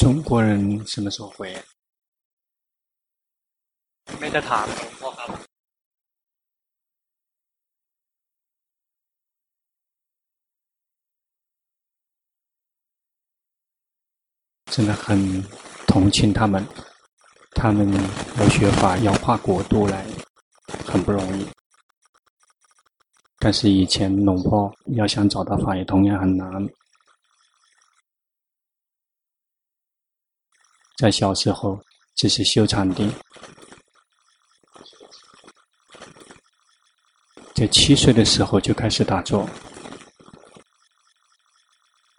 中国人什么时候回？没得谈，我靠！真的很同情他们，他们要学法，要跨国度来，很不容易。但是以前龙婆要想找到法，也同样很难。在小时候，只是修禅定。在七岁的时候就开始打坐，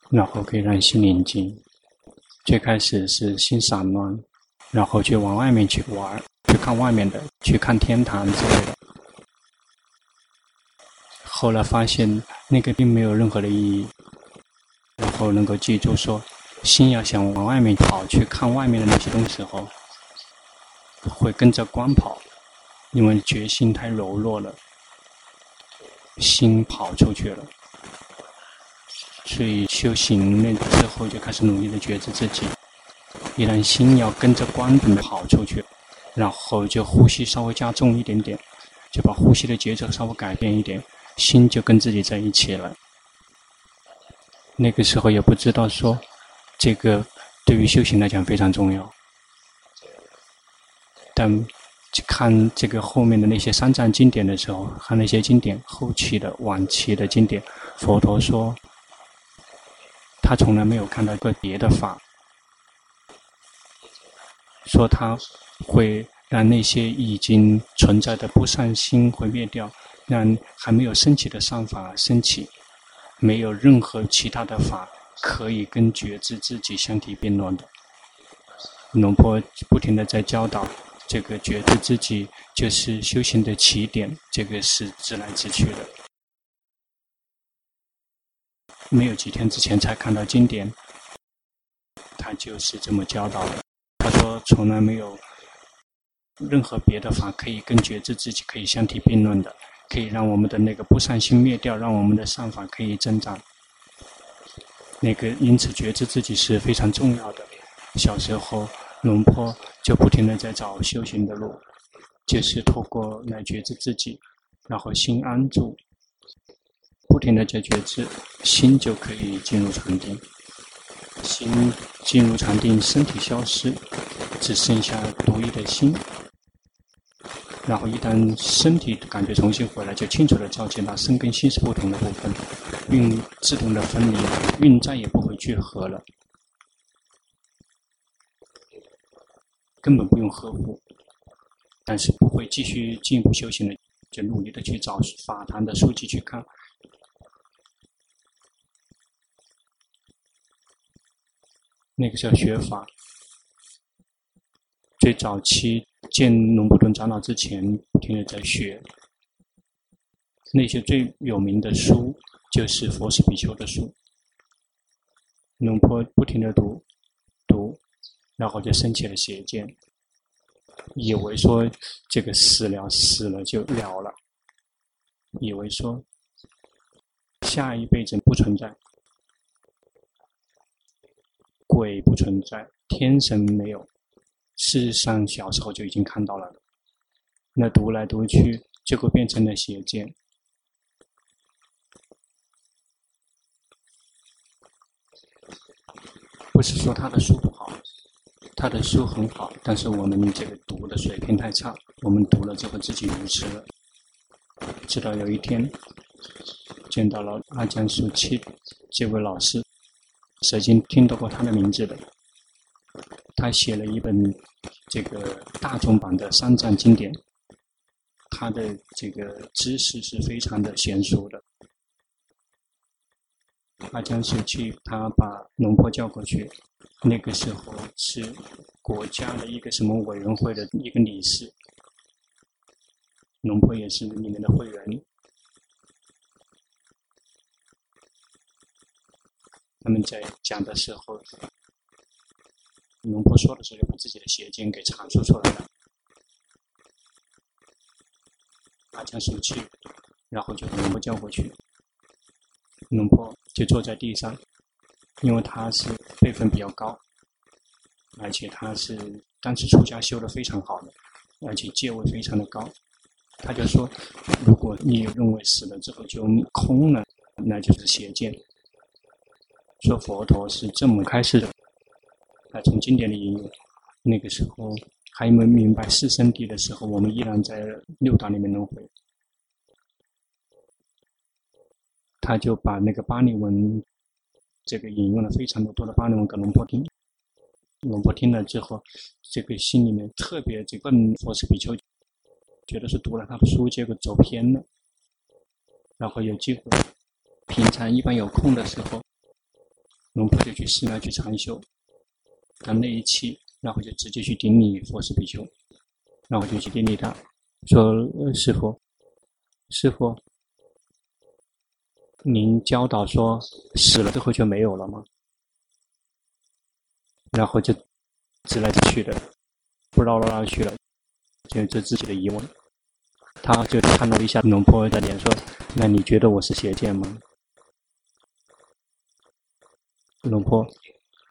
然后可以让心宁静。最开始是心散乱，然后就往外面去玩，去看外面的，去看天堂之类的。后来发现那个并没有任何的意义，然后能够记住说。心要想往外面跑，去看外面的那些东西时候，会跟着光跑，因为决心太柔弱了，心跑出去了。所以修行那之后就开始努力的觉知自己，一旦心要跟着光跑出去，然后就呼吸稍微加重一点点，就把呼吸的节奏稍微改变一点，心就跟自己在一起了。那个时候也不知道说。这个对于修行来讲非常重要，但看这个后面的那些三藏经典的时候，看那些经典后期的晚期的经典，佛陀说，他从来没有看到过别的法，说他会让那些已经存在的不善心会灭掉，让还没有升起的善法升起，没有任何其他的法。可以跟觉知自己相提并论的，龙婆不停的在教导这个觉知自己就是修行的起点，这个是直来直去的。没有几天之前才看到经典，他就是这么教导的。他说从来没有任何别的法可以跟觉知自己可以相提并论的，可以让我们的那个不善心灭掉，让我们的善法可以增长。那个因此觉知自己是非常重要的。小时候，龙婆就不停的在找修行的路，就是透过来觉知自己，然后心安住，不停的在觉知，心就可以进入禅定。心进入禅定，身体消失，只剩下独一的心。然后一旦身体感觉重新回来，就清楚地照见到身跟心是不同的部分，运自动的分离，运再也不会聚合了，根本不用呵护，但是不会继续进一步修行了，就努力的去找法坛的书籍去看，那个叫学法，最早期。见龙婆顿长老之前，不停地在学那些最有名的书，就是佛事比丘的书。龙婆不停地读，读，然后就生起了邪见，以为说这个死了死了就了了，以为说下一辈子不存在，鬼不存在，天神没有。事实上，小时候就已经看到了。那读来读去，结果变成了邪见。不是说他的书不好，他的书很好，但是我们这个读的水平太差。我们读了之后自己愚痴了。直到有一天，见到了阿江素七这位老师，曾经听到过他的名字的。他写了一本这个大众版的三藏经典，他的这个知识是非常的娴熟的。阿江素七他把龙婆叫过去，那个时候是国家的一个什么委员会的一个理事，龙婆也是里面的会员。他们在讲的时候。龙婆说的时候，把自己的邪见给阐述出来了。阿江素七，然后就把龙婆叫过去。龙婆就坐在地上，因为他是辈分比较高，而且他是当时出家修得非常好的，而且戒位非常的高。他就说，如果你认为死了之后就空了，那就是邪见。说佛陀是这么开示的。啊，从经典里引用，那个时候还没明白四圣谛的时候，我们依然在六道里面轮回。他就把那个巴利文，这个引用了非常的多的巴利文给龙婆听。龙婆听了之后，这个心里面特别这个佛是比丘，觉得是读了他的书，结果走偏了。然后有机会，平常一般有空的时候，龙婆就去寺庙去禅修。他那一期，然后就直接去顶礼佛斯比丘，然后就去顶礼他，说：“师傅，师傅。”您教导说死了之后就没有了吗？然后就直来直去的，不绕来绕去了，就这自己的疑问。他就看了一下龙婆的脸，说：“那你觉得我是邪见吗？”龙婆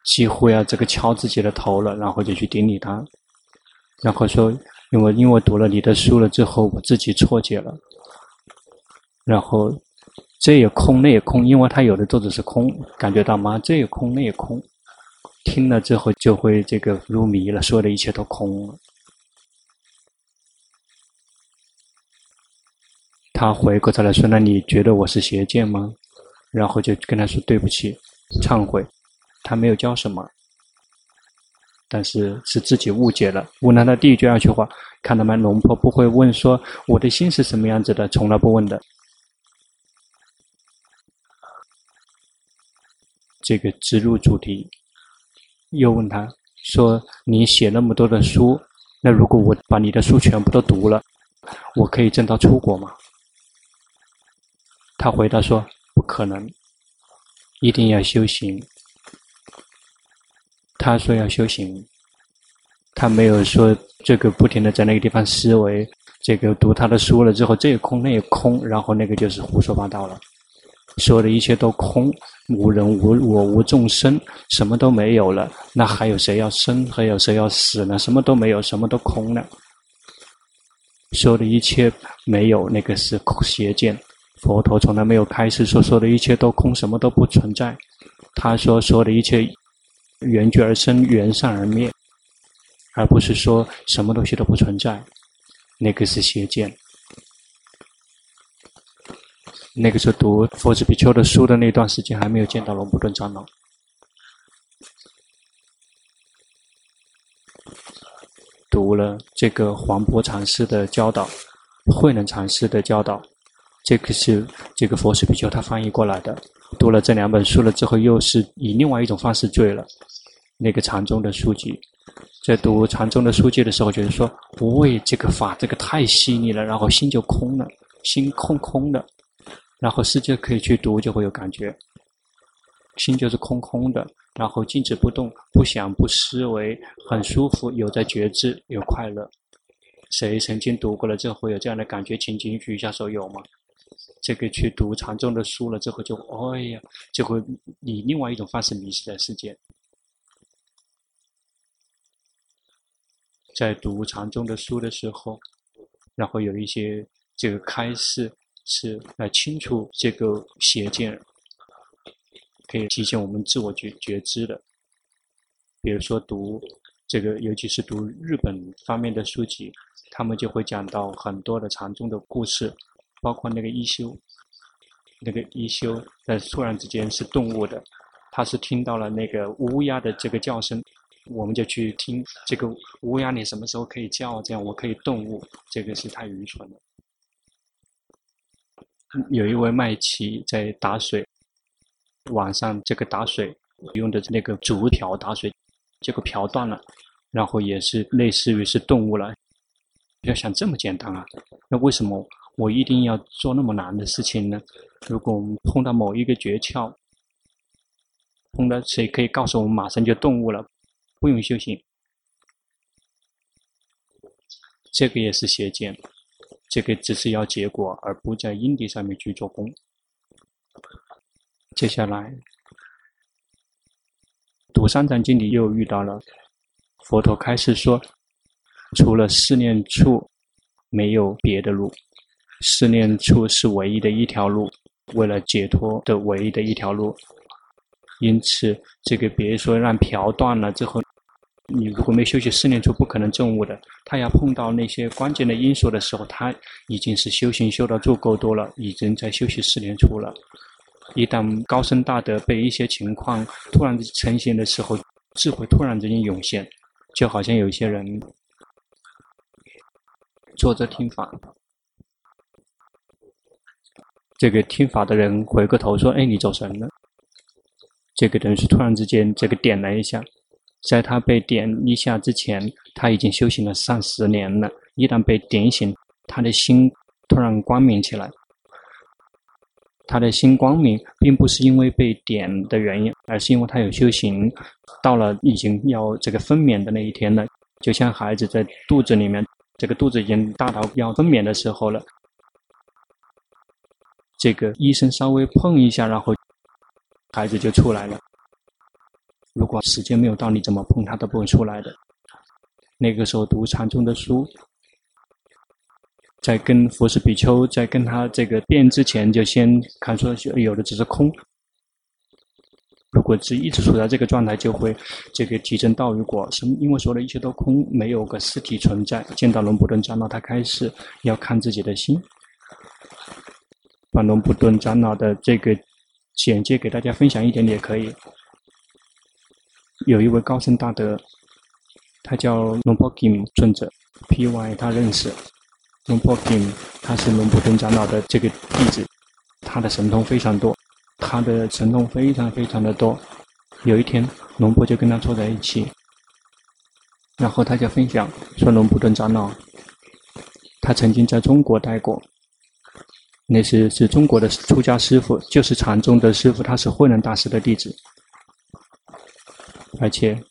几乎要这个敲自己的头了，然后就去顶礼他，然后说：“因为因为读了你的书了之后，我自己错解了，然后。”这也空，那也空，因为他有的作者是空，感觉到吗？这也空，那也空，听了之后就会这个入迷了，所有的一切都空了。他回过头来说：“那你觉得我是邪见吗？”然后就跟他说：“对不起，忏悔。”他没有教什么，但是是自己误解了。问了他第一句、二句话，看到没？龙婆不会问说我的心是什么样子的，从来不问的。这个直入主题，又问他说：“你写那么多的书，那如果我把你的书全部都读了，我可以挣到出国吗？”他回答说：“不可能，一定要修行。”他说要修行，他没有说这个不停的在那个地方思维，这个读他的书了之后，这也空，那也空，然后那个就是胡说八道了。所有的一切都空，无人无我无众生，什么都没有了。那还有谁要生？还有谁要死呢？什么都没有，什么都空了。所有的一切没有，那个是邪见。佛陀从来没有开示说，所有的一切都空，什么都不存在。他说，所有的一切缘聚而生，缘散而灭，而不是说什么东西都不存在。那个是邪见。那个时候读佛子比丘的书的那段时间，还没有见到龙普顿长老。读了这个黄檗禅师的教导，慧能禅师的教导，这个是这个佛子比丘他翻译过来的。读了这两本书了之后，又是以另外一种方式醉了那个禅宗的书籍。在读禅宗的书籍的时候，觉得说不为这个法，这个太细腻了，然后心就空了，心空空的。然后世界可以去读，就会有感觉，心就是空空的，然后静止不动，不想不思维，很舒服，有在觉知，有快乐。谁曾经读过了之后有这样的感觉？请举举一下手，有吗？这个去读禅宗的书了之后就，就哎呀，就会以另外一种方式迷失在世界。在读禅宗的书的时候，然后有一些这个开示。是来清除这个邪见，可以提醒我们自我觉觉知的。比如说读这个，尤其是读日本方面的书籍，他们就会讲到很多的禅宗的故事，包括那个一休，那个一休在突然之间是动物的，他是听到了那个乌鸦的这个叫声，我们就去听这个乌鸦，你什么时候可以叫？这样我可以动物，这个是太愚蠢了。有一位麦琪在打水，晚上这个打水用的那个竹瓢打水，结果瓢断了，然后也是类似于是动物了。要想这么简单啊，那为什么我一定要做那么难的事情呢？如果我们碰到某一个诀窍，碰到谁可以告诉我们马上就动物了，不用修行，这个也是邪见。这个只是要结果，而不在因地上面去做功。接下来读《三藏经》里又遇到了佛陀开示说，除了四念处，没有别的路。四念处是唯一的一条路，为了解脱的唯一的一条路。因此，这个别说让瓢断了之后，你如果没休息四念处，不可能证悟的。他要碰到那些关键的因素的时候，他已经是修行修到足够多了，已经在休息四年出了。一旦高僧大德被一些情况突然呈现的时候，智慧突然之间涌现，就好像有些人坐着听法，这个听法的人回过头说：“哎，你走神了。”这个人是突然之间这个点了一下，在他被点一下之前，他已经修行了上十年了。一旦被点醒，他的心突然光明起来。他的心光明，并不是因为被点的原因，而是因为他有修行，到了已经要这个分娩的那一天了。就像孩子在肚子里面，这个肚子已经大到要分娩的时候了，这个医生稍微碰一下，然后孩子就出来了。如果时间没有到，你怎么碰他都不会出来的。那个时候读禅宗的书。在跟佛氏比丘在跟他这个辩之前，就先看说有的只是空。如果是一直处在这个状态，就会这个提升道与果。是因为所有的一切都空，没有个实体存在。见到龙布顿长老，他开始要看自己的心。把龙布顿长老的这个简介给大家分享一点点也可以。有一位高僧大德，他叫龙波金尊者，P.Y. 他认识。龙波金，他是龙普顿长老的这个弟子，他的神通非常多，他的神通非常非常的多。有一天，龙婆就跟他坐在一起，然后他就分享说，龙普顿长老，他曾经在中国待过，那是是中国的出家师父，就是禅宗的师父，他是慧能大师的弟子，而且。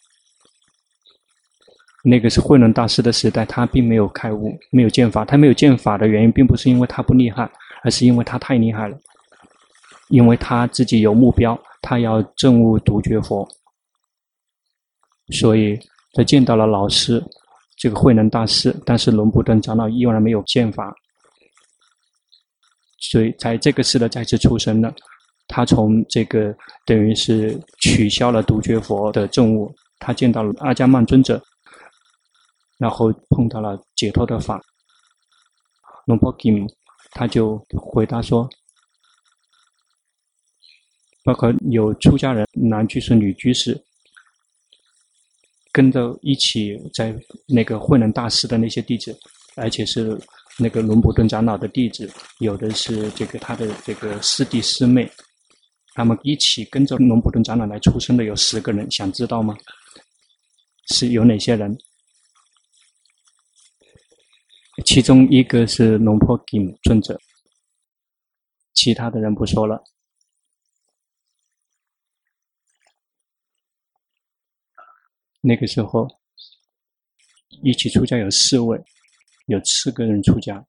那个是慧能大师的时代，他并没有开悟，没有见法。他没有见法的原因，并不是因为他不厉害，而是因为他太厉害了。因为他自己有目标，他要证悟独觉佛，所以他见到了老师这个慧能大师，但是龙普顿长老依然没有见法，所以在这个世的再次出生了。他从这个等于是取消了独觉佛的证悟，他见到了阿伽曼尊者。然后碰到了解脱的法，龙婆金他就回答说，包括有出家人、男居士、女居士，跟着一起在那个慧能大师的那些弟子，而且是那个龙普顿长老的弟子，有的是这个他的这个师弟师妹，他们一起跟着龙普顿长老来出生的有十个人，想知道吗？是有哪些人？其中一个是龙婆金尊者，其他的人不说了。那个时候，一起出家有四位，有四个人出家。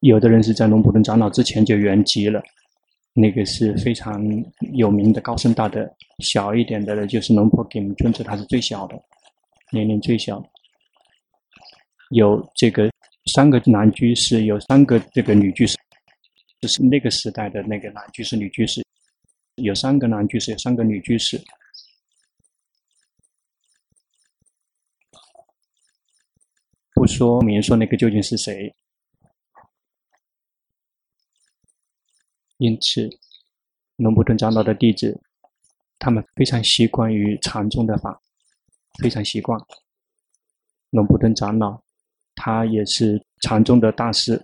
有的人是在龙普顿长老之前就圆寂了，那个是非常有名的高僧大德。小一点的呢，就是龙婆金尊者，他是最小的。年龄最小，有这个三个男居士，有三个这个女居士，就是那个时代的那个男居士、女居士，有三个男居士，有三个女居士。不说明说那个究竟是谁，因此龙布顿长老的弟子，他们非常习惯于禅宗的法。非常习惯，龙布顿长老，他也是禅宗的大师。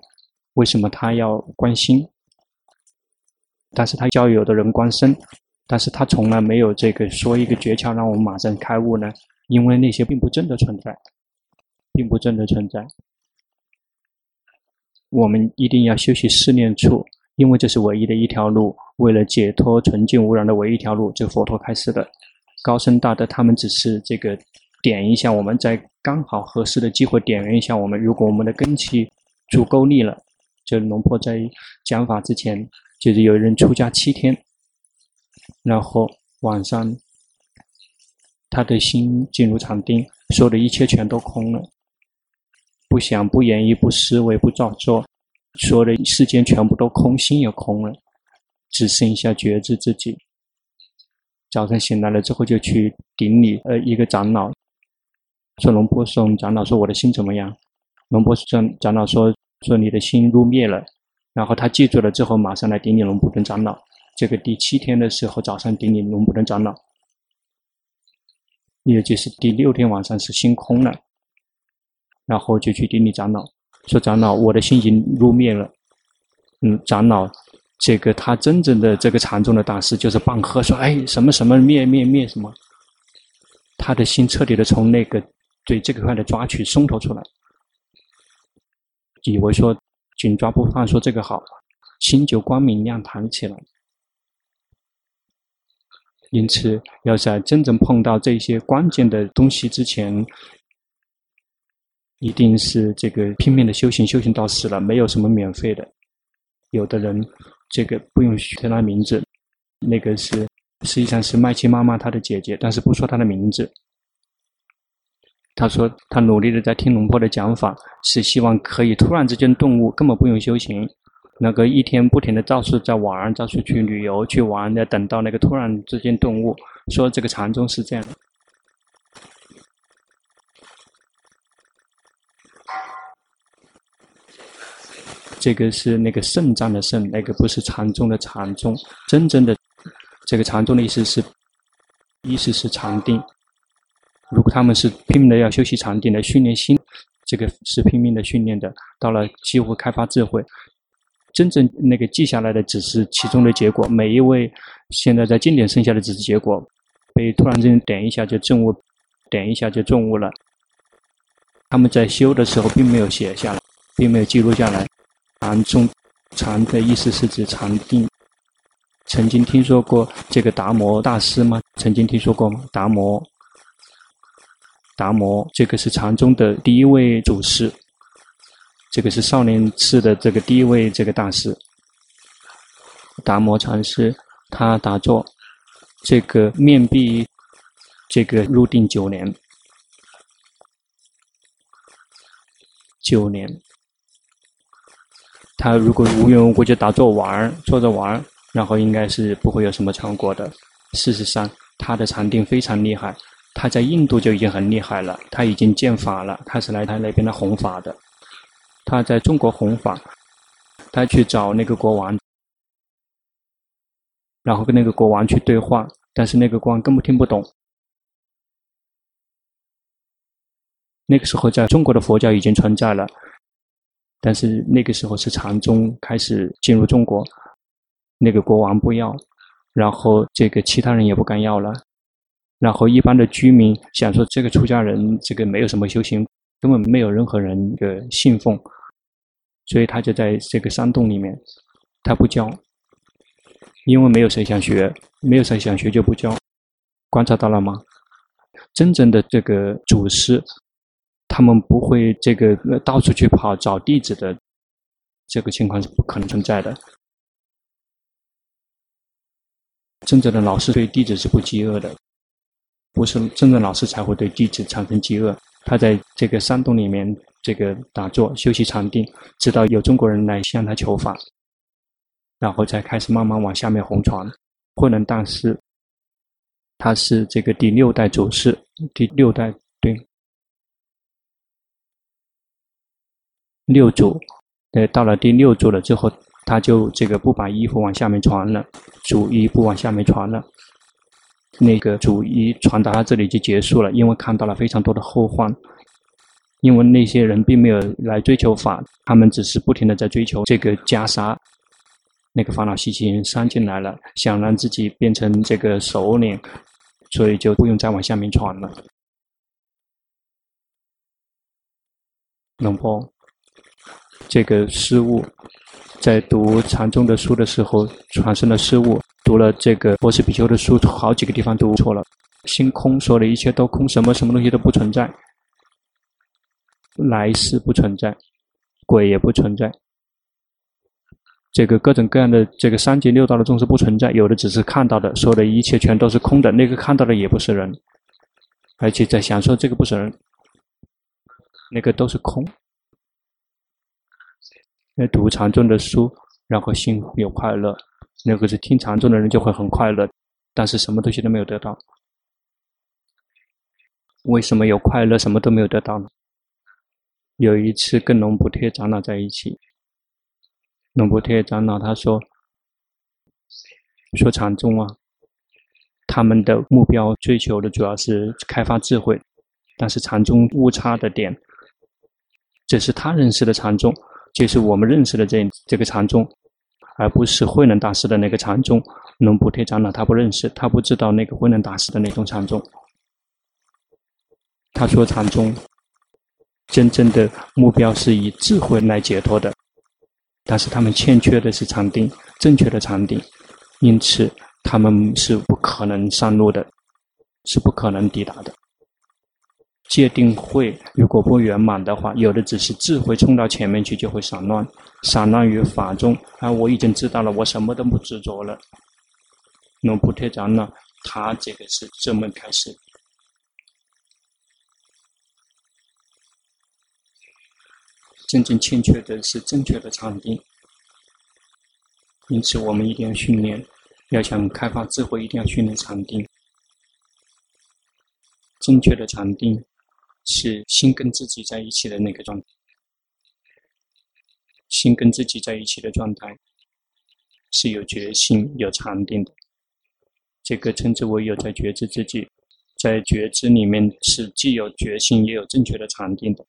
为什么他要观心？但是他教有的人观身，但是他从来没有这个说一个诀窍让我们马上开悟呢？因为那些并不真的存在，并不真的存在。我们一定要修习四念处，因为这是唯一的一条路，为了解脱纯净无染的唯一条路，这佛陀开示的。高僧大德，他们只是这个点一下，我们在刚好合适的机会点燃一下我们。如果我们的根基足够力了，就龙婆在讲法之前，就是有人出家七天，然后晚上他的心进入禅定，所有的一切全都空了，不想、不言语、不思维、不造作，所有的世间全部都空，心也空了，只剩下觉知自己。早上醒来了之后，就去顶礼呃一个长老，说龙波说长老说我的心怎么样？龙波说长老说说你的心入灭了，然后他记住了之后，马上来顶礼龙波顿长老。这个第七天的时候，早上顶礼龙波顿长老。也就是第六天晚上是心空了，然后就去顶礼长老，说长老，我的心已经入灭了。嗯，长老，这个他真正的这个禅宗的大师就是棒喝说，哎，什么什么灭灭灭什么，他的心彻底的从那个对这个块的抓取松脱出来，以为说紧抓不放，说这个好，心就光明亮堂起来。因此，要在真正碰到这些关键的东西之前，一定是这个拼命的修行，修行到死了，没有什么免费的。有的人，这个不用学他名字，那个是实际上是麦琪妈妈她的姐姐，但是不说她的名字。她说她努力的在听龙婆的讲法，是希望可以突然之间顿悟，根本不用修行。那个一天不停的到处在玩，到处去旅游去玩，要等到那个突然之间顿悟，说这个禅宗是这样的。这个是那个圣藏的圣，那个不是禅宗的禅宗。真正的这个禅宗的意思是，意思是禅定。如果他们是拼命的要修习禅定来训练心，这个是拼命的训练的，到了几乎开发智慧。真正那个记下来的只是其中的结果，每一位现在在经典剩下的只是结果，被突然之间点一下就证悟，点一下就证悟了。他们在修的时候并没有写下来，并没有记录下来。禅宗禅的意思是指禅定。曾经听说过这个达摩大师吗？曾经听说过吗？达摩，达摩，这个是禅宗的第一位祖师。这个是少林寺的这个第一位这个大师，达摩禅师，他打坐，这个面壁，这个入定九年，九年，他如果无缘无故就打坐玩，坐着玩，然后应该是不会有什么成果的。事实上，他的禅定非常厉害，他在印度就已经很厉害了，他已经见法了，他是来他那边的弘法的。他在中国弘法，他去找那个国王，然后跟那个国王去对话，但是那个国王根本听不懂。那个时候，在中国的佛教已经存在了，但是那个时候是禅宗开始进入中国，那个国王不要，然后这个其他人也不敢要了，然后一般的居民想说，这个出家人这个没有什么修行。根本没有任何人的信奉，所以他就在这个山洞里面，他不教，因为没有谁想学，没有谁想学就不教。观察到了吗？真正的这个祖师，他们不会这个到处去跑找弟子的，这个情况是不可能存在的。真正的老师对弟子是不饥饿的，不是真正老师才会对弟子产生饥饿。他在这个山洞里面，这个打坐休息禅定，直到有中国人来向他求法，然后才开始慢慢往下面红传。慧能大师，他是这个第六代祖师，第六代对，六祖，呃，到了第六祖了之后，他就这个不把衣服往下面传了，主衣不往下面传了。那个主一传达到这里就结束了，因为看到了非常多的后患。因为那些人并没有来追求法，他们只是不停的在追求这个袈裟，那个烦恼习气伤进来了，想让自己变成这个首领，所以就不用再往下面传了。龙波，这个失误，在读禅宗的书的时候产生了失误。读了这个波斯比丘的书，好几个地方读错了。心空，说的一切都空，什么什么东西都不存在，来世不存在，鬼也不存在，这个各种各样的这个三界六道的众生不存在，有的只是看到的，说的一切全都是空的，那个看到的也不是人，而且在享受这个不是人，那个都是空。那读禅宗的书，然后心有快乐，那个是听禅宗的人就会很快乐，但是什么东西都没有得到。为什么有快乐，什么都没有得到呢？有一次跟龙补特长老在一起，龙补特长老他说：“说禅宗啊。”他们的目标追求的主要是开发智慧，但是禅宗误差的点，这是他认识的禅宗，就是我们认识的这这个禅宗，而不是慧能大师的那个禅宗。龙补特长老他不认识，他不知道那个慧能大师的那种禅宗。他说禅宗真正的目标是以智慧来解脱的，但是他们欠缺的是禅定，正确的禅定，因此。他们是不可能上路的，是不可能抵达的。戒定会如果不圆满的话，有的只是智慧冲到前面去就会散乱，散乱于法中。啊，我已经知道了，我什么都不执着了。龙补特长老，他这个是这么开始。真正欠缺的是正确的禅定，因此我们一定要训练。要想开发智慧，一定要训练禅定。正确的禅定是心跟自己在一起的那个状态，心跟自己在一起的状态是有觉性、有禅定的。这个称之为有在觉知自己，在觉知里面是既有觉性，也有正确的禅定的。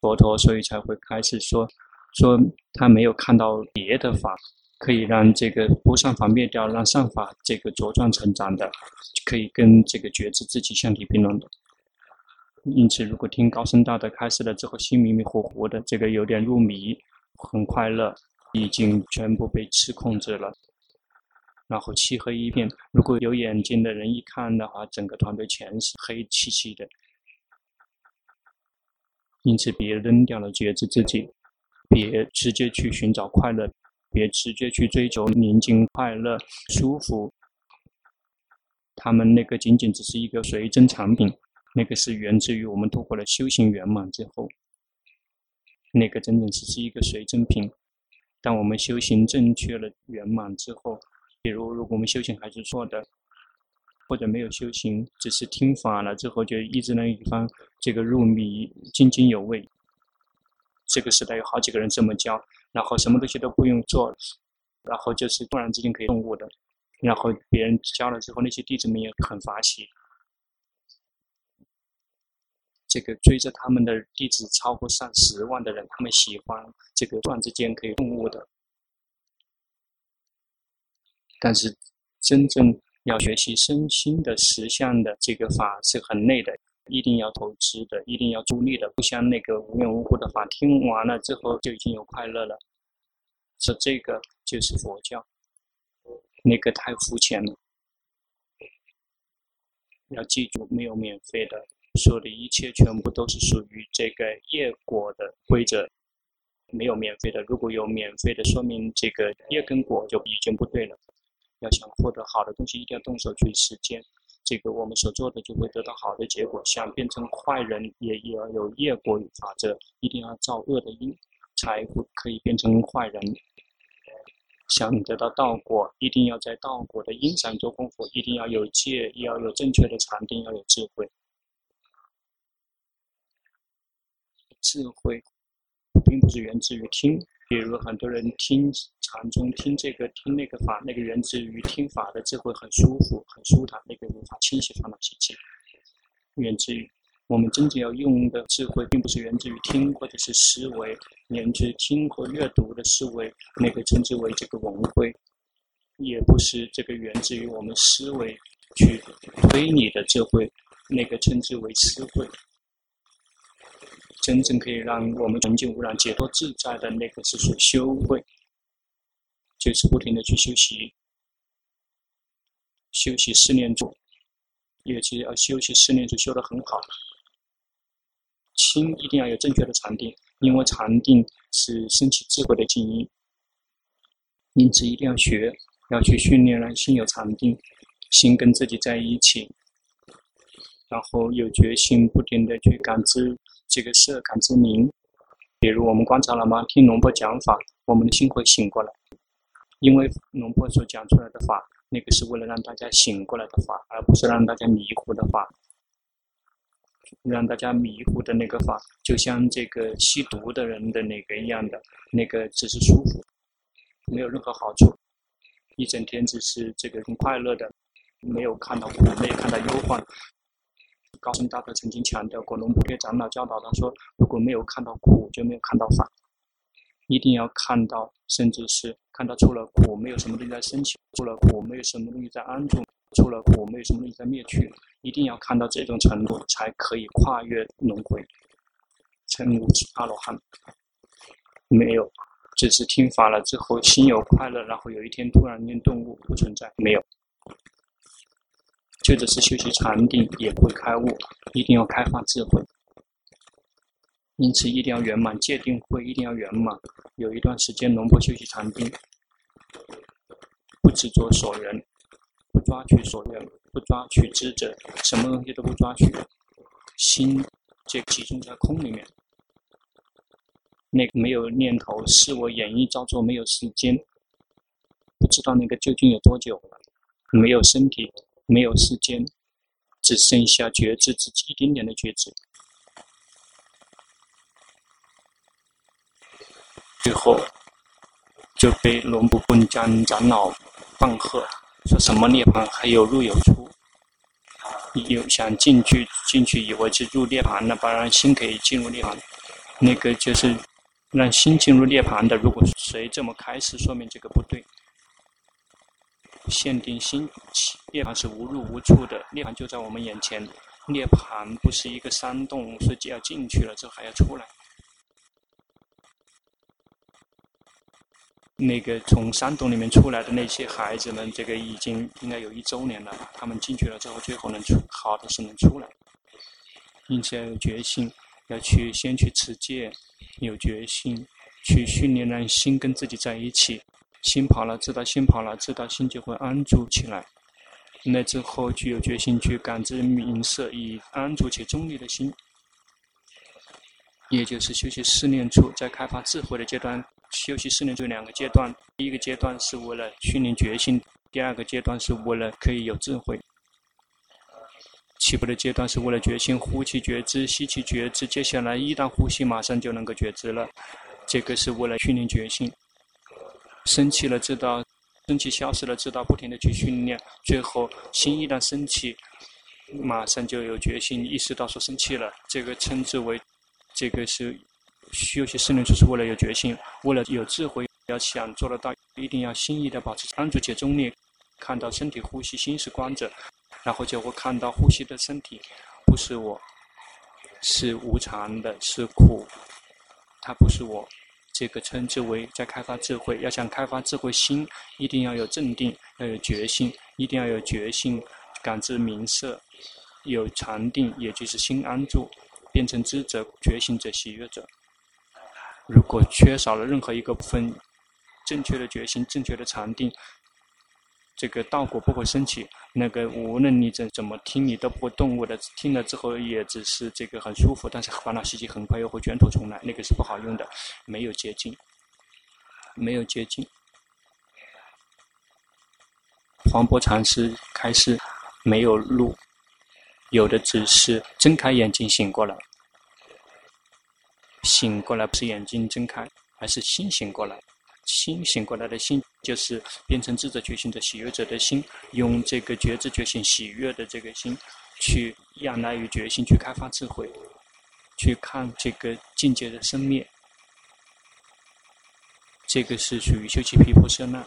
佛陀所以才会开始说，说他没有看到别的法。可以让这个不善法灭掉，让善法这个茁壮成长的，可以跟这个觉知自己相提并论的。因此，如果听高僧大德开示了之后，心迷迷糊糊的，这个有点入迷，很快乐，已经全部被吃控制了。然后漆黑一片，如果有眼睛的人一看的话，整个团队全是黑漆漆的。因此，别扔掉了觉知自己，别直接去寻找快乐。别直接去追求宁静、快乐、舒服，他们那个仅仅只是一个随身产品，那个是源自于我们度过了修行圆满之后，那个真正只是一个随身品。当我们修行正确了圆满之后，比如如果我们修行还是错的，或者没有修行，只是听法了之后就一直能一方这个入迷、津津有味。这个时代有好几个人这么教。然后什么东西都不用做，然后就是突然之间可以顿悟的，然后别人教了之后，那些弟子们也很发喜。这个追着他们的弟子超过上十万的人，他们喜欢这个突然之间可以顿悟的。但是真正要学习身心的实相的这个法是很累的。一定要投资的，一定要助力的，不像那个无缘无故的话，听完了之后就已经有快乐了。是这个就是佛教，那个太肤浅了。要记住，没有免费的，说的一切全部都是属于这个业果的规则，没有免费的。如果有免费的，说明这个业跟果就已经不对了。要想获得好的东西，一定要动手去实践。这个我们所做的就会得到好的结果。想变成坏人，也也要有业果与法则，一定要造恶的因，才会可以变成坏人。想得到道果，一定要在道果的因上做功夫，一定要有戒，也要有正确的禅定，要有智慧。智慧并不是源自于听。比如很多人听禅宗，听这个听那个法，那个源自于听法的智慧很舒服、很舒坦，那个无法清洗烦恼习气。源自于我们真正要用的智慧，并不是源自于听或者是思维，源自听或阅读的思维，那个称之为这个文慧，也不是这个源自于我们思维去推理的智慧，那个称之为思慧。真正可以让我们纯净无染、解脱自在的那个是属修慧，就是不停的去修习，修习四念住，尤其要修习四念住修得很好。心一定要有正确的禅定，因为禅定是升起智慧的静音，因此一定要学，要去训练让心有禅定，心跟自己在一起。然后有决心，不停的去感知这个色，感知名。比如我们观察了吗？听龙波讲法，我们的心会醒过来，因为龙波所讲出来的法，那个是为了让大家醒过来的法，而不是让大家迷糊的法。让大家迷糊的那个法，就像这个吸毒的人的那个一样的，那个只是舒服，没有任何好处，一整天只是这个很快乐的，没有看到苦，没有看到忧患。高僧大德曾经强调过，龙婆给长老教导他说，如果没有看到苦，就没有看到法，一定要看到，甚至是看到出了苦，没有什么东西在升起，出了苦，没有什么东西在安住。出了苦，没有什么东西在灭去，一定要看到这种程度，才可以跨越轮回，成无阿罗汉。没有，只是听法了之后，心有快乐，然后有一天突然间顿悟，不存在。没有，就只是修习禅定，也不会开悟，一定要开发智慧。因此，一定要圆满戒定慧，一定要圆满。有一段时间，龙婆修习禅定，不执着所缘。不抓取所缘，不抓取知者，什么东西都不抓取，心就集中在空里面。那个没有念头，是我演绎造作，没有时间，不知道那个究竟有多久了。没有身体，没有时间，只剩下觉知自己一点点的觉知。最后就被龙布棍将长老放鹤。说什么涅槃还有入有出，有想进去进去以为是入涅槃了，把让心可以进入涅槃，那个就是让心进入涅槃的。如果谁这么开始，说明这个不对。限定心涅槃是无入无出的，涅槃就在我们眼前，涅槃不是一个山洞，所以要进去了，之后还要出来。那个从山洞里面出来的那些孩子们，这个已经应该有一周年了。他们进去了之后，最后能出，好的是能出来。并且要有决心，要去先去持戒，有决心去训练，让心跟自己在一起。心跑了，知道心跑了，知道心就会安住起来。那之后具有决心去感知名色，以安住且中立的心，也就是修习四念处，在开发智慧的阶段。修习四念处两个阶段，第一个阶段是为了训练决心，第二个阶段是为了可以有智慧。起步的阶段是为了决心，呼气觉知，吸气觉知，接下来一旦呼吸，马上就能够觉知了。这个是为了训练决心。生气了，知道；生气消失了，知道。不停地去训练，最后心一旦生气，马上就有决心，意识到说生气了。这个称之为，这个是。修习四念处是为了有决心，为了有智慧。要想做得到，一定要心意的保持安住且中立，看到身体呼吸，心是观者，然后就会看到呼吸的身体不是我，是无常的，是苦，它不是我。这个称之为在开发智慧。要想开发智慧心，一定要有镇定，要有决心，一定要有决心，感知名色，有禅定，也就是心安住，变成知者、觉醒者、喜悦者。如果缺少了任何一个部分，正确的决心、正确的禅定，这个道果不会升起。那个无论你怎怎么听，你都不会顿悟的。听了之后也只是这个很舒服，但是烦恼习气很快又会卷土重来，那个是不好用的。没有捷径，没有捷径。黄波禅师开始没有路，有的只是睁开眼睛醒过来。醒过来不是眼睛睁开，而是心醒过来。心醒过来的心，就是变成智者觉醒的喜悦者的心，用这个觉知觉醒喜悦的这个心，去仰赖于觉醒，去开发智慧，去看这个境界的生灭。这个是属于修习毗婆舍那，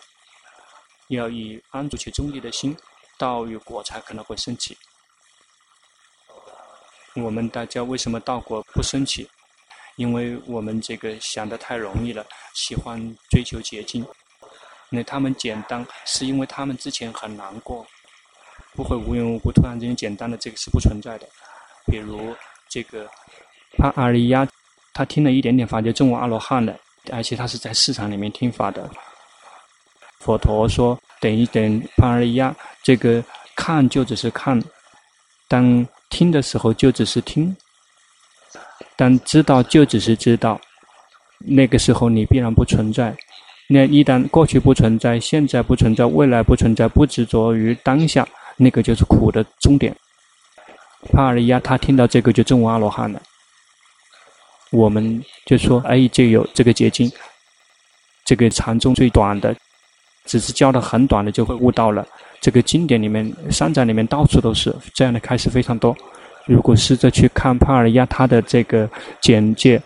要以安住且中立的心，道与果才可能会升起。我们大家为什么道果不升起？因为我们这个想得太容易了，喜欢追求捷径。那他们简单，是因为他们之前很难过，不会无缘无故突然之间简单的，这个是不存在的。比如这个帕阿里亚，他听了一点点法就证悟阿罗汉了，而且他是在市场里面听法的。佛陀说：“等一等，帕阿里亚，这个看就只是看，当听的时候就只是听，但知道就只是知道。那个时候你必然不存在。那一旦过去不存在，现在不存在，未来不存在，不执着于当下，那个就是苦的终点。帕尔亚他听到这个就证悟阿罗汉了。我们就说，哎，就有这个结晶，这个禅宗最短的，只是教的很短的就会悟到了。这个经典里面、三藏里面到处都是这样的开始非常多。如果试着去看帕尔亚他的这个简介。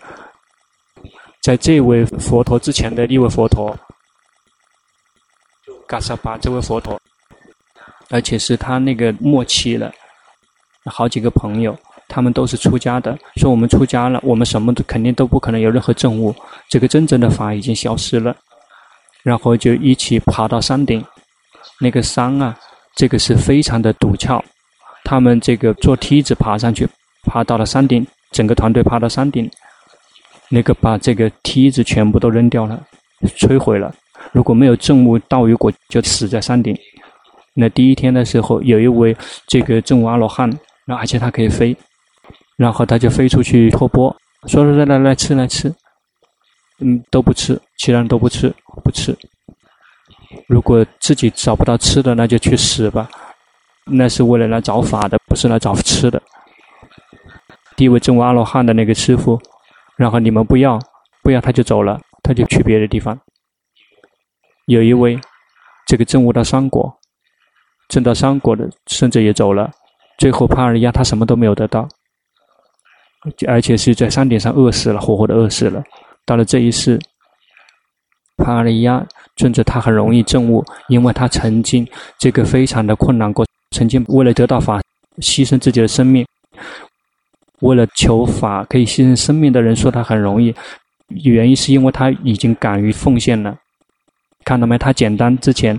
在这位佛陀之前的一位佛陀，嘎萨巴这位佛陀，而且是他那个末期了，好几个朋友，他们都是出家的，说我们出家了，我们什么都肯定都不可能有任何证悟，这个真正的法已经消失了，然后就一起爬到山顶，那个山啊，这个是非常的陡峭，他们这个坐梯子爬上去，爬到了山顶，整个团队爬到山顶。那个把这个梯子全部都扔掉了，摧毁了。如果没有证悟道与果，就死在山顶。那第一天的时候，有一位这个证悟阿罗汉，然后而且他可以飞，然后他就飞出去托钵，说来来来吃来吃，嗯，都不吃，其他人都不吃，不吃。如果自己找不到吃的，那就去死吧。那是为了来找法的，不是来找吃的。第一位证悟阿罗汉的那个师傅。然后你们不要，不要他就走了，他就去别的地方。有一位，这个证悟到三果，证到三果的，甚至也走了。最后帕尔亚他什么都没有得到，而且是在山顶上饿死了，活活的饿死了。到了这一世，帕尔亚顺着他很容易证悟，因为他曾经这个非常的困难过，曾经为了得到法，牺牲自己的生命。为了求法可以牺牲生命的人说他很容易，原因是因为他已经敢于奉献了。看到没？他简单之前，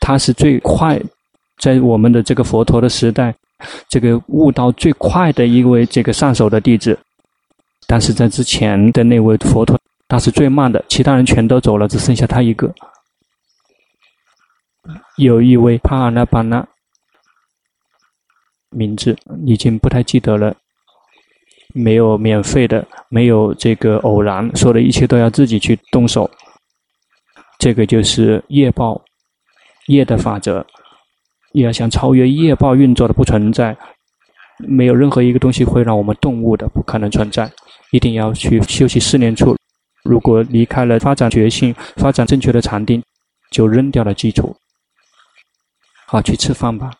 他是最快，在我们的这个佛陀的时代，这个悟道最快的一位这个上首的弟子。但是在之前的那位佛陀，他是最慢的，其他人全都走了，只剩下他一个。有一位帕尔那巴那。名字已经不太记得了，没有免费的，没有这个偶然，说的一切都要自己去动手。这个就是业报，业的法则。要想超越业报运作的不存在，没有任何一个东西会让我们顿悟的，不可能存在。一定要去修习四念处。如果离开了发展觉性、发展正确的禅定，就扔掉了基础。好，去吃饭吧。